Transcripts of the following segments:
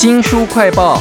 新书快报。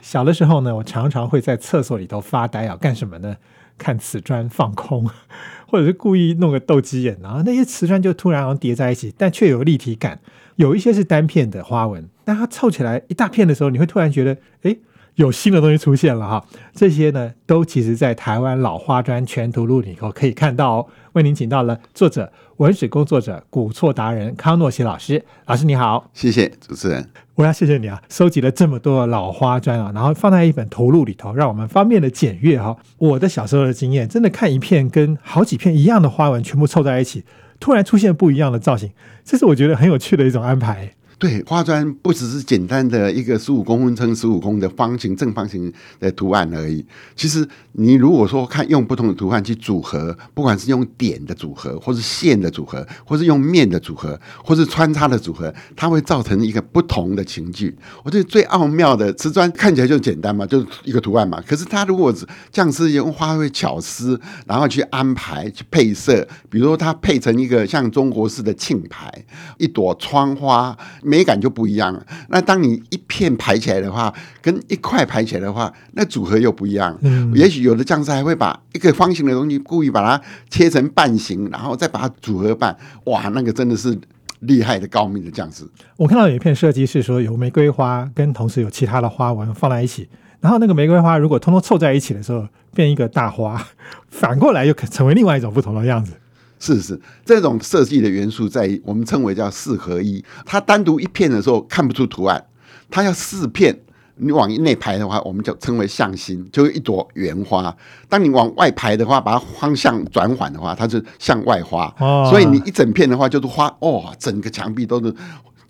小的时候呢，我常常会在厕所里头发呆啊，干什么呢？看瓷砖放空，或者是故意弄个斗鸡眼，然后那些瓷砖就突然好像叠在一起，但却有立体感。有一些是单片的花纹，但它凑起来一大片的时候，你会突然觉得，哎。有新的东西出现了哈，这些呢都其实在台湾老花砖全图录里头可以看到哦。为您请到了作者、文史工作者、古错达人康诺奇老师，老师你好，谢谢主持人，我要谢谢你啊，收集了这么多老花砖啊，然后放在一本图录里头，让我们方便的检阅哈。我的小时候的经验，真的看一片跟好几片一样的花纹全部凑在一起，突然出现不一样的造型，这是我觉得很有趣的一种安排。对，花砖不只是简单的一个十五公分乘十五公的方形正方形的图案而已。其实你如果说看用不同的图案去组合，不管是用点的组合，或是线的组合，或是用面的组合，或是穿插的组合，它会造成一个不同的情绪。我觉得最奥妙的瓷砖看起来就简单嘛，就是一个图案嘛。可是它如果这样是用花卉巧思，然后去安排去配色，比如说它配成一个像中国式的庆牌，一朵窗花。美感就不一样了。那当你一片排起来的话，跟一块排起来的话，那组合又不一样。嗯，也许有的匠师还会把一个方形的东西故意把它切成半形，然后再把它组合半。哇，那个真的是厉害的高明的匠师。我看到有一片设计是说，有玫瑰花跟同时有其他的花纹放在一起，然后那个玫瑰花如果通通凑在一起的时候，变一个大花，反过来又可成为另外一种不同的样子。是是，这种设计的元素在我们称为叫四合一。它单独一片的时候看不出图案，它要四片，你往内排的话，我们就称为向心，就是一朵圆花。当你往外排的话，把它方向转缓的话，它是向外花。哦，所以你一整片的话就是花，哦，整个墙壁都是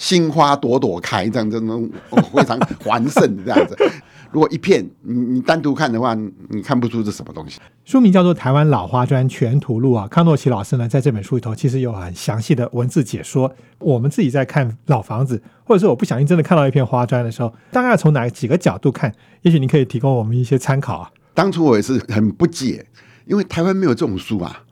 心花朵朵开，这样这种非常繁盛这样子。如果一片你你单独看的话，你看不出是什么东西。书名叫做《台湾老花砖全图录》啊，康诺奇老师呢在这本书里头其实有很详细的文字解说。我们自己在看老房子，或者说我不小心真的看到一片花砖的时候，大概从哪几个角度看？也许你可以提供我们一些参考啊。当初我也是很不解，因为台湾没有这种书啊，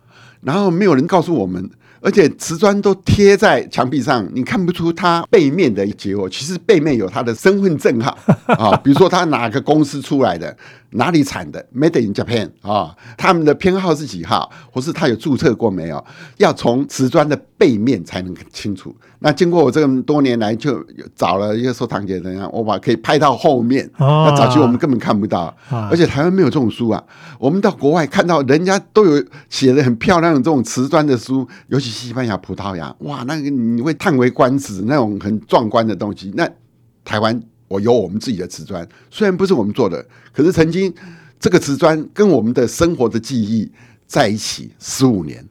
然后没有人告诉我们。而且瓷砖都贴在墙壁上，你看不出它背面的结果。其实背面有它的身份证号啊，比如说它哪个公司出来的。哪里产的？Made in Japan 啊，他们的编号是几号，或是他有注册过没有？要从瓷砖的背面才能清楚。那经过我这么多年来，就找了一个收藏姐，怎样？我把可以拍到后面。那早期我们根本看不到，而且台湾没有这种书啊。我们到国外看到人家都有写的很漂亮的这种瓷砖的书，尤其西班牙、葡萄牙，哇，那个你会叹为观止，那种很壮观的东西。那台湾。我有我们自己的瓷砖，虽然不是我们做的，可是曾经这个瓷砖跟我们的生活的记忆在一起十五年，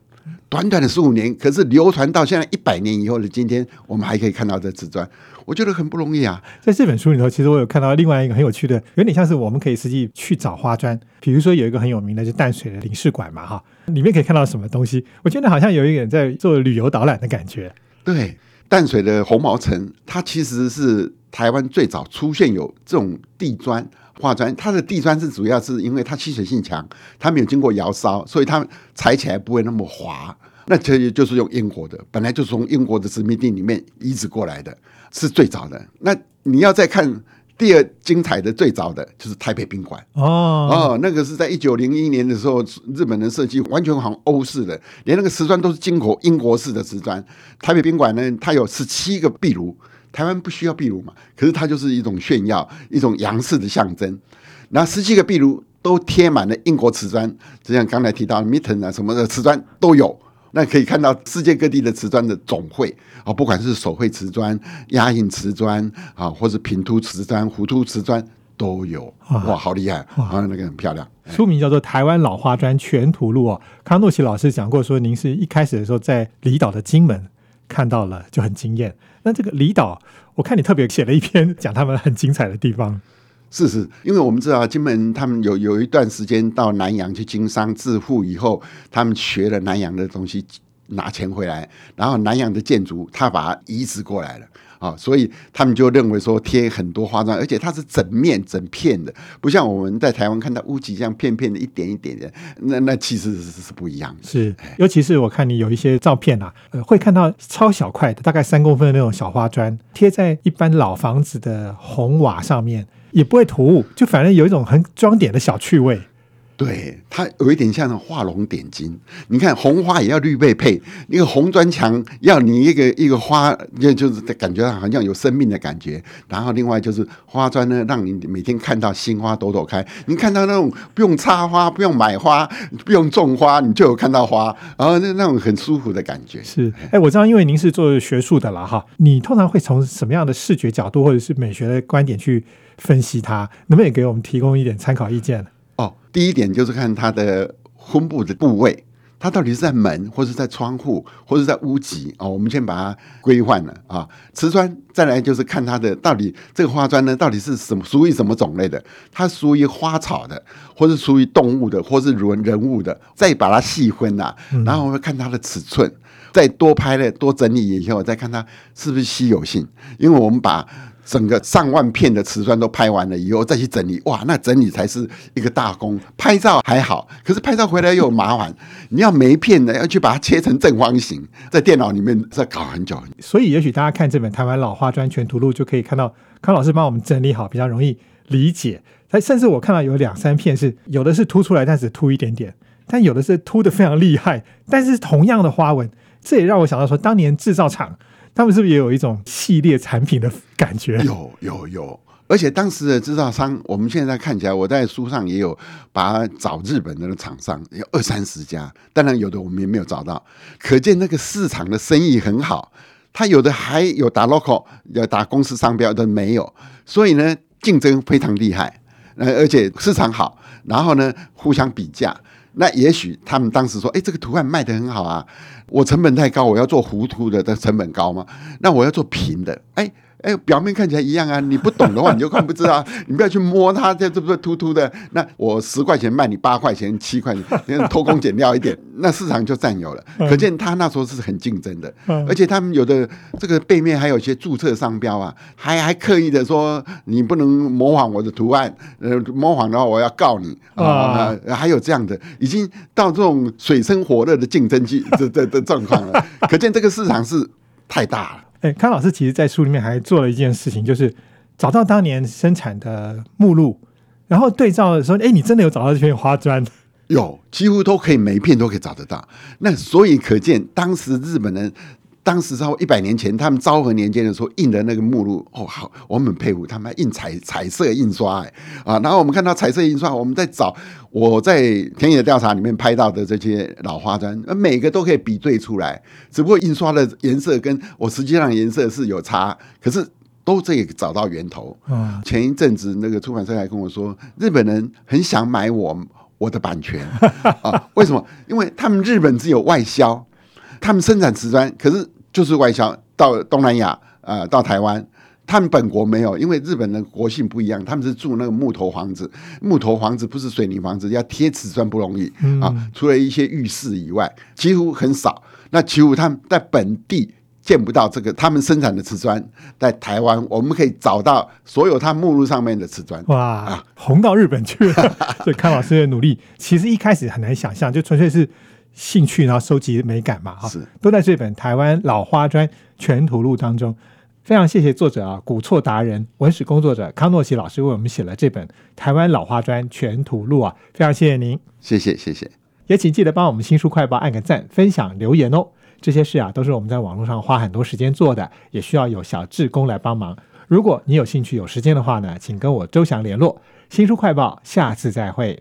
短短的十五年，可是流传到现在一百年以后的今天，我们还可以看到这瓷砖，我觉得很不容易啊。在这本书里头，其实我有看到另外一个很有趣的，有点像是我们可以实际去找花砖，比如说有一个很有名的，就淡水的领事馆嘛，哈，里面可以看到什么东西？我觉得好像有一点在做旅游导览的感觉。对，淡水的红毛城，它其实是。台湾最早出现有这种地砖化砖，它的地砖是主要是因为它吸水性强，它没有经过窑烧，所以它踩起来不会那么滑。那其实就是用英国的，本来就是从英国的殖民地里面移植过来的，是最早的。那你要再看第二精彩的最早的，就是台北宾馆哦哦，那个是在一九零一年的时候，日本人设计，完全好像欧式的，连那个瓷砖都是进口英国式的瓷砖。台北宾馆呢，它有十七个壁炉。台湾不需要壁炉嘛？可是它就是一种炫耀，一种洋式的象征。那十七个壁炉都贴满了英国瓷砖，就像刚才提到 Mitten 啊什么的瓷砖都有。那可以看到世界各地的瓷砖的总会啊，不管是手绘瓷砖、压印瓷砖啊，或是平凸瓷砖、弧凸瓷砖都有。哇，好厉害！啊，那个很漂亮。书名叫做《台湾老花砖全图录》哦。康诺奇老师讲过，说您是一开始的时候在离岛的金门。看到了就很惊艳。那这个离岛，我看你特别写了一篇讲他们很精彩的地方。是是，因为我们知道金门他们有有一段时间到南洋去经商致富以后，他们学了南洋的东西，拿钱回来，然后南洋的建筑他把它移植过来了。啊，所以他们就认为说贴很多花砖，而且它是整面整片的，不像我们在台湾看到屋脊这样片片的，一点一点的，那那其实是是不一样的。是，尤其是我看你有一些照片啊，呃，会看到超小块的，大概三公分的那种小花砖，贴在一般老房子的红瓦上面，也不会突兀，就反正有一种很装点的小趣味。对，它有一点像画龙点睛。你看红花也要绿配配，那个红砖墙要你一个一个花，就就是感觉好像有生命的感觉。然后另外就是花砖呢，让你每天看到新花朵朵开。你看到那种不用插花、不用买花、不用种花，你就有看到花，然后那那种很舒服的感觉。是，哎，我知道，因为您是做学术的了哈，你通常会从什么样的视觉角度或者是美学的观点去分析它？能不能给我们提供一点参考意见？哦，第一点就是看它的分布的部位，它到底是在门，或是在窗户，或是在屋脊哦。我们先把它规范了啊。瓷砖再来就是看它的到底这个花砖呢，到底是什么属于什么种类的？它属于花草的，或是属于动物的，或是人人物的，再把它细分呐。然后我们看它的尺寸，再多拍了多整理以后，再看它是不是稀有性，因为我们把。整个上万片的瓷砖都拍完了以后，再去整理，哇，那整理才是一个大功。拍照还好，可是拍照回来又麻烦，你要每一片的要去把它切成正方形，在电脑里面再搞很久。所以，也许大家看这本《台湾老花砖全图录》，就可以看到康老师帮我们整理好，比较容易理解。他甚至我看到有两三片是有的是凸出来，但是凸一点点；但有的是凸的非常厉害，但是同样的花纹。这也让我想到说，当年制造厂。他们是不是也有一种系列产品的感觉？有有有，而且当时的制造商，我们现在看起来，我在书上也有把找日本的厂商，有二三十家，当然有的我们也没有找到，可见那个市场的生意很好。他有的还有打 local，要打公司商标的没有，所以呢，竞争非常厉害，而且市场好，然后呢，互相比价。那也许他们当时说：“哎，这个图案卖得很好啊，我成本太高，我要做糊涂的，的成本高吗？那我要做平的，哎。”哎，表面看起来一样啊，你不懂的话你就看不知道，你不要去摸它，这这不是突突的？那我十块钱卖你八块钱、七块钱，偷工减料一点，那市场就占有了。可见他那时候是很竞争的，而且他们有的这个背面还有一些注册商标啊，还还刻意的说你不能模仿我的图案，呃，模仿的话我要告你啊，还有这样的，已经到这种水深火热的竞争去这这这状况了。可见这个市场是太大了。哎，康老师其实，在书里面还做了一件事情，就是找到当年生产的目录，然后对照的时候，哎，你真的有找到这片花砖？有，几乎都可以，每一片都可以找得到。那所以可见，当时日本人。当时在一百年前，他们昭和年间的时候印的那个目录，哦，好，我们很佩服他们印彩彩色印刷，哎，啊，然后我们看到彩色印刷，我们在找我在田野调查里面拍到的这些老花砖，每个都可以比对出来，只不过印刷的颜色跟我实际上颜色是有差，可是都这个找到源头。嗯，前一阵子那个出版社还跟我说，日本人很想买我我的版权 啊，为什么？因为他们日本只有外销，他们生产瓷砖，可是。就是外销到东南亚，呃，到台湾，他们本国没有，因为日本的国性不一样，他们是住那个木头房子，木头房子不是水泥房子，要贴瓷砖不容易啊。除了一些浴室以外，几乎很少。那几乎他们在本地见不到这个，他们生产的瓷砖在台湾，我们可以找到所有他目录上面的瓷砖。哇，红到日本去了！所以康老师的努力，其实一开始很难想象，就纯粹是。兴趣，然后收集美感嘛，哈，都在这本《台湾老花砖全图录》当中。非常谢谢作者啊，古错达人、文史工作者康诺奇老师为我们写了这本《台湾老花砖全图录》啊，非常谢谢您，谢谢谢谢，也请记得帮我们新书快报按个赞、分享、留言哦。这些事啊，都是我们在网络上花很多时间做的，也需要有小志工来帮忙。如果你有兴趣、有时间的话呢，请跟我周翔联络。新书快报，下次再会。